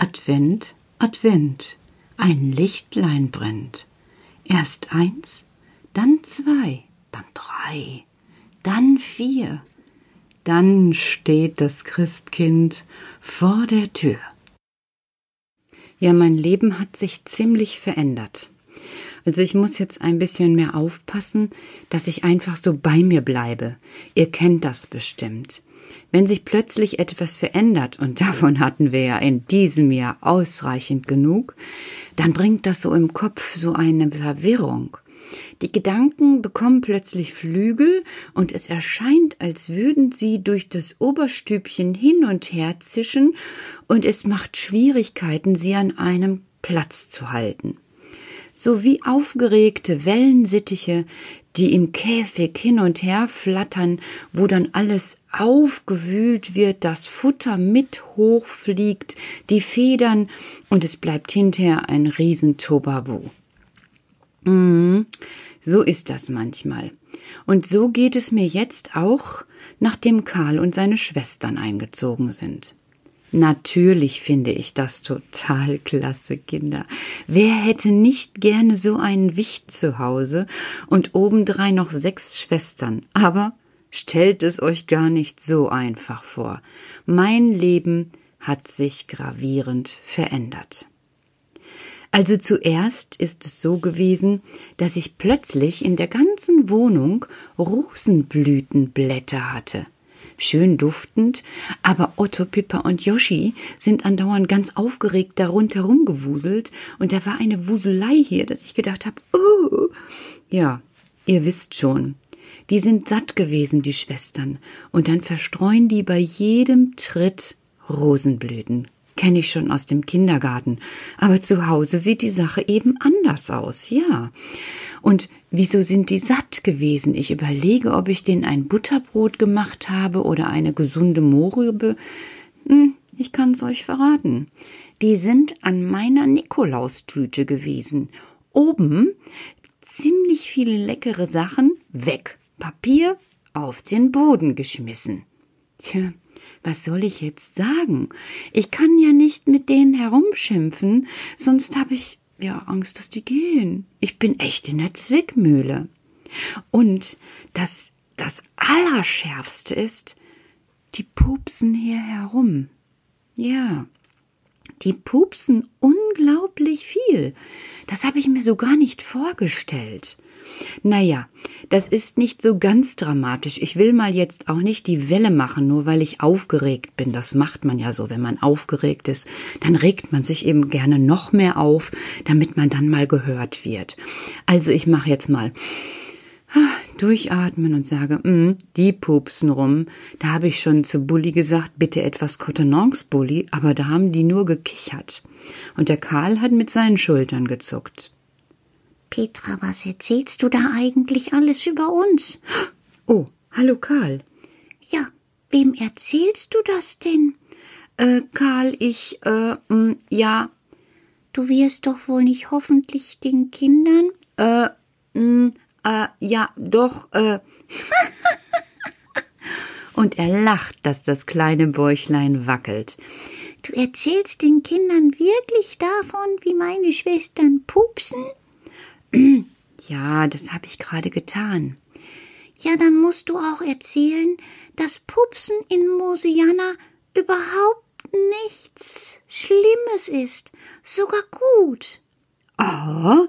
Advent, Advent, ein Lichtlein brennt. Erst eins, dann zwei, dann drei, dann vier. Dann steht das Christkind vor der Tür. Ja, mein Leben hat sich ziemlich verändert. Also ich muss jetzt ein bisschen mehr aufpassen, dass ich einfach so bei mir bleibe. Ihr kennt das bestimmt. Wenn sich plötzlich etwas verändert, und davon hatten wir ja in diesem Jahr ausreichend genug, dann bringt das so im Kopf so eine Verwirrung. Die Gedanken bekommen plötzlich Flügel, und es erscheint, als würden sie durch das Oberstübchen hin und her zischen, und es macht Schwierigkeiten, sie an einem Platz zu halten sowie aufgeregte Wellensittiche, die im Käfig hin und her flattern, wo dann alles aufgewühlt wird, das Futter mit hochfliegt, die Federn, und es bleibt hinterher ein Riesentobabu. Mhm, so ist das manchmal. Und so geht es mir jetzt auch, nachdem Karl und seine Schwestern eingezogen sind. Natürlich finde ich das total klasse, Kinder. Wer hätte nicht gerne so einen Wicht zu Hause und obendrein noch sechs Schwestern? Aber stellt es euch gar nicht so einfach vor. Mein Leben hat sich gravierend verändert. Also zuerst ist es so gewesen, dass ich plötzlich in der ganzen Wohnung Rosenblütenblätter hatte schön duftend, aber Otto, Pippa und Yoshi sind andauernd ganz aufgeregt da rundherum gewuselt, und da war eine Wuselei hier, dass ich gedacht habe, oh. Ja, ihr wisst schon, die sind satt gewesen, die Schwestern, und dann verstreuen die bei jedem Tritt Rosenblüten. Kenne ich schon aus dem Kindergarten. Aber zu Hause sieht die Sache eben anders aus, ja. Und wieso sind die satt gewesen? Ich überlege, ob ich denen ein Butterbrot gemacht habe oder eine gesunde Mohrrübe. Hm, ich kann's euch verraten. Die sind an meiner Nikolaustüte gewesen. Oben ziemlich viele leckere Sachen weg. Papier auf den Boden geschmissen. Tja, was soll ich jetzt sagen? Ich kann ja nicht mit denen herumschimpfen, sonst habe ich ja Angst, dass die gehen. Ich bin echt in der Zwickmühle. Und das, das Allerschärfste ist, die pupsen hier herum. Ja, die pupsen unglaublich viel. Das habe ich mir so gar nicht vorgestellt. Naja, das ist nicht so ganz dramatisch. Ich will mal jetzt auch nicht die Welle machen, nur weil ich aufgeregt bin. Das macht man ja so, wenn man aufgeregt ist. Dann regt man sich eben gerne noch mehr auf, damit man dann mal gehört wird. Also ich mache jetzt mal durchatmen und sage, mm, die pupsen rum. Da habe ich schon zu Bulli gesagt, bitte etwas Contenance, Bulli, aber da haben die nur gekichert. Und der Karl hat mit seinen Schultern gezuckt. Petra, was erzählst du da eigentlich alles über uns? Oh, hallo Karl. Ja, wem erzählst du das denn? Äh, Karl, ich, äh, mh, mm, ja. Du wirst doch wohl nicht hoffentlich den Kindern? Äh, mh, mm, äh, ja, doch, äh. Und er lacht, dass das kleine Bäuchlein wackelt. Du erzählst den Kindern wirklich davon, wie meine Schwestern pupsen? Ja, das habe ich gerade getan. Ja, dann musst du auch erzählen, dass Pupsen in Mosiana überhaupt nichts Schlimmes ist, sogar gut. Ah?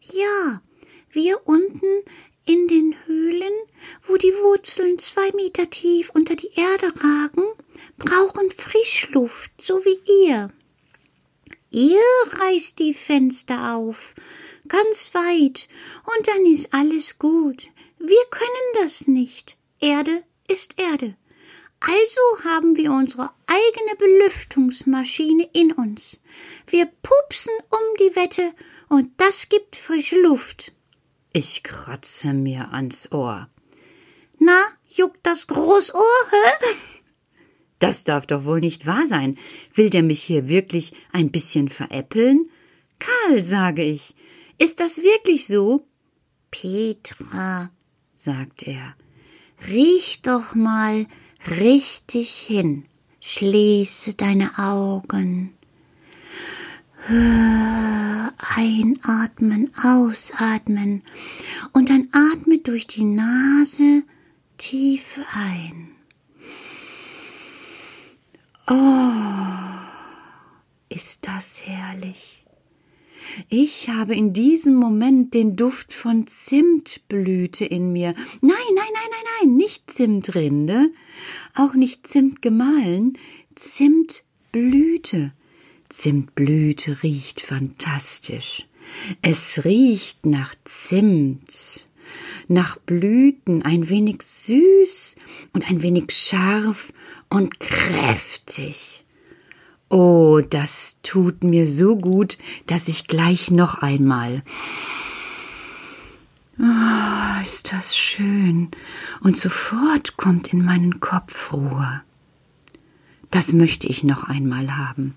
Ja, wir unten in den Höhlen, wo die Wurzeln zwei Meter tief unter die Erde ragen, brauchen Frischluft, so wie ihr. Ihr reißt die Fenster auf ganz weit, und dann ist alles gut. Wir können das nicht. Erde ist Erde. Also haben wir unsere eigene Belüftungsmaschine in uns. Wir pupsen um die Wette, und das gibt frische Luft. Ich kratze mir ans Ohr. Na, juckt das Großohr, hä? Das darf doch wohl nicht wahr sein. Will der mich hier wirklich ein bisschen veräppeln? Karl, sage ich, ist das wirklich so? Petra, sagt er, riech doch mal richtig hin, schließe deine Augen. Einatmen, ausatmen und dann atme durch die Nase tief ein. Oh, ist das herrlich. Ich habe in diesem Moment den Duft von Zimtblüte in mir. Nein, nein, nein, nein, nein, nicht Zimtrinde, auch nicht Zimt gemahlen, Zimtblüte. Zimtblüte riecht fantastisch. Es riecht nach Zimt, nach Blüten, ein wenig süß und ein wenig scharf und kräftig. Oh, das tut mir so gut, dass ich gleich noch einmal. Oh, ist das schön. Und sofort kommt in meinen Kopf Ruhe. Das möchte ich noch einmal haben.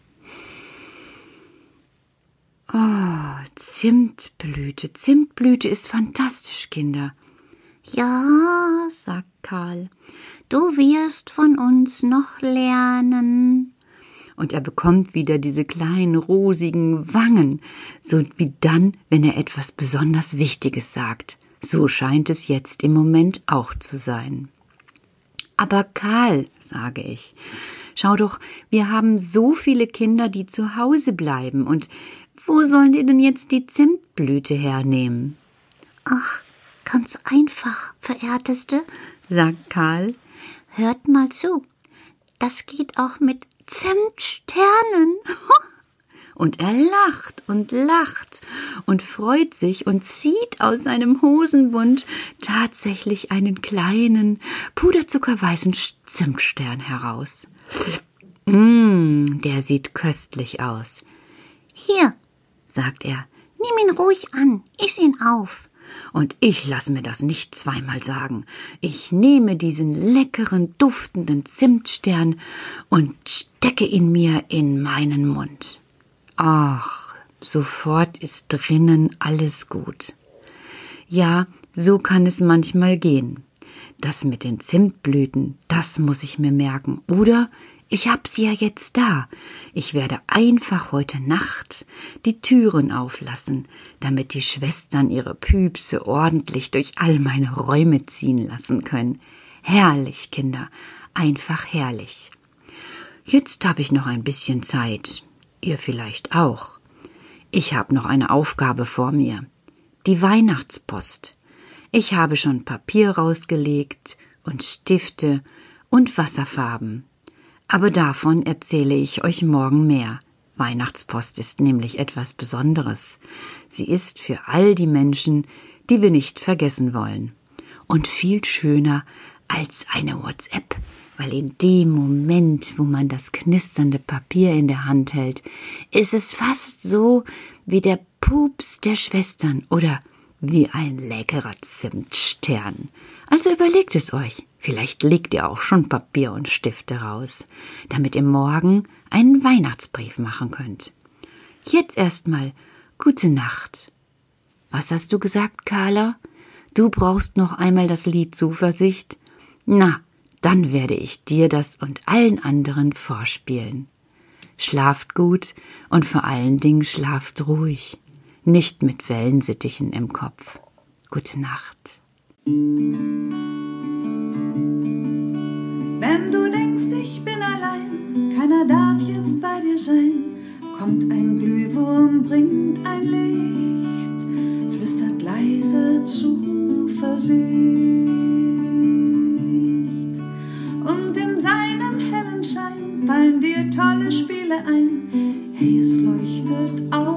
Oh, Zimtblüte. Zimtblüte ist fantastisch, Kinder. Ja, sagt Karl, du wirst von uns noch lernen. Und er bekommt wieder diese kleinen rosigen Wangen, so wie dann, wenn er etwas besonders Wichtiges sagt. So scheint es jetzt im Moment auch zu sein. Aber Karl, sage ich, schau doch, wir haben so viele Kinder, die zu Hause bleiben, und wo sollen die denn jetzt die Zimtblüte hernehmen? Ach, ganz einfach, verehrteste, sagt Karl. Hört mal zu. Das geht auch mit Zimtsternen. und er lacht und lacht und freut sich und zieht aus seinem Hosenbund tatsächlich einen kleinen, puderzuckerweißen Zimtstern heraus. Mmm, der sieht köstlich aus. Hier, sagt er, nimm ihn ruhig an, iss ihn auf. Und ich lass mir das nicht zweimal sagen. Ich nehme diesen leckeren, duftenden Zimtstern und stecke ihn mir in meinen Mund. Ach, sofort ist drinnen alles gut. Ja, so kann es manchmal gehen. Das mit den Zimtblüten, das muss ich mir merken. Oder ich hab sie ja jetzt da. Ich werde einfach heute Nacht die Türen auflassen, damit die Schwestern ihre Püpse ordentlich durch all meine Räume ziehen lassen können. Herrlich, Kinder, einfach herrlich. Jetzt habe ich noch ein bisschen Zeit. Ihr vielleicht auch. Ich habe noch eine Aufgabe vor mir. Die Weihnachtspost. Ich habe schon Papier rausgelegt und Stifte und Wasserfarben. Aber davon erzähle ich euch morgen mehr. Weihnachtspost ist nämlich etwas Besonderes. Sie ist für all die Menschen, die wir nicht vergessen wollen. Und viel schöner als eine WhatsApp, weil in dem Moment, wo man das knisternde Papier in der Hand hält, ist es fast so wie der Pups der Schwestern oder wie ein leckerer Zimtstern. Also überlegt es euch. Vielleicht legt ihr auch schon Papier und Stifte raus, damit ihr morgen einen Weihnachtsbrief machen könnt. Jetzt erstmal gute Nacht. Was hast du gesagt, Carla? Du brauchst noch einmal das Lied Zuversicht? Na, dann werde ich dir das und allen anderen vorspielen. Schlaft gut und vor allen Dingen schlaft ruhig, nicht mit Wellensittichen im Kopf. Gute Nacht. Wenn du denkst, ich bin allein, keiner darf jetzt bei dir sein, kommt ein Glühwurm, bringt ein Licht, flüstert leise Zuversicht. Und in seinem hellen Schein fallen dir tolle Spiele ein, hey, es leuchtet auch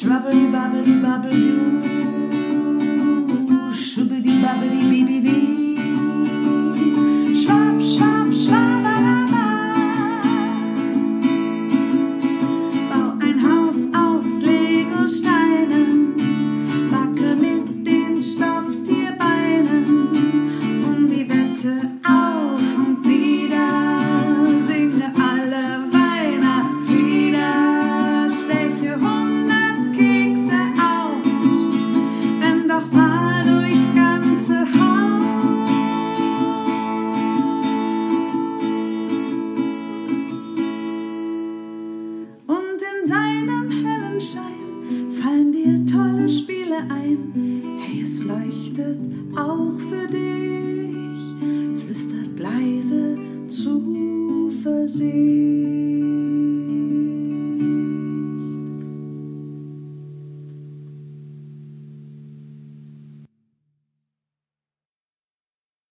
Shrubbity bobbity bobbity, shrubbity bobbity bibbity. Sonnenschein fallen dir tolle Spiele ein. Hey, es leuchtet auch für dich, flüstert leise Zuversicht.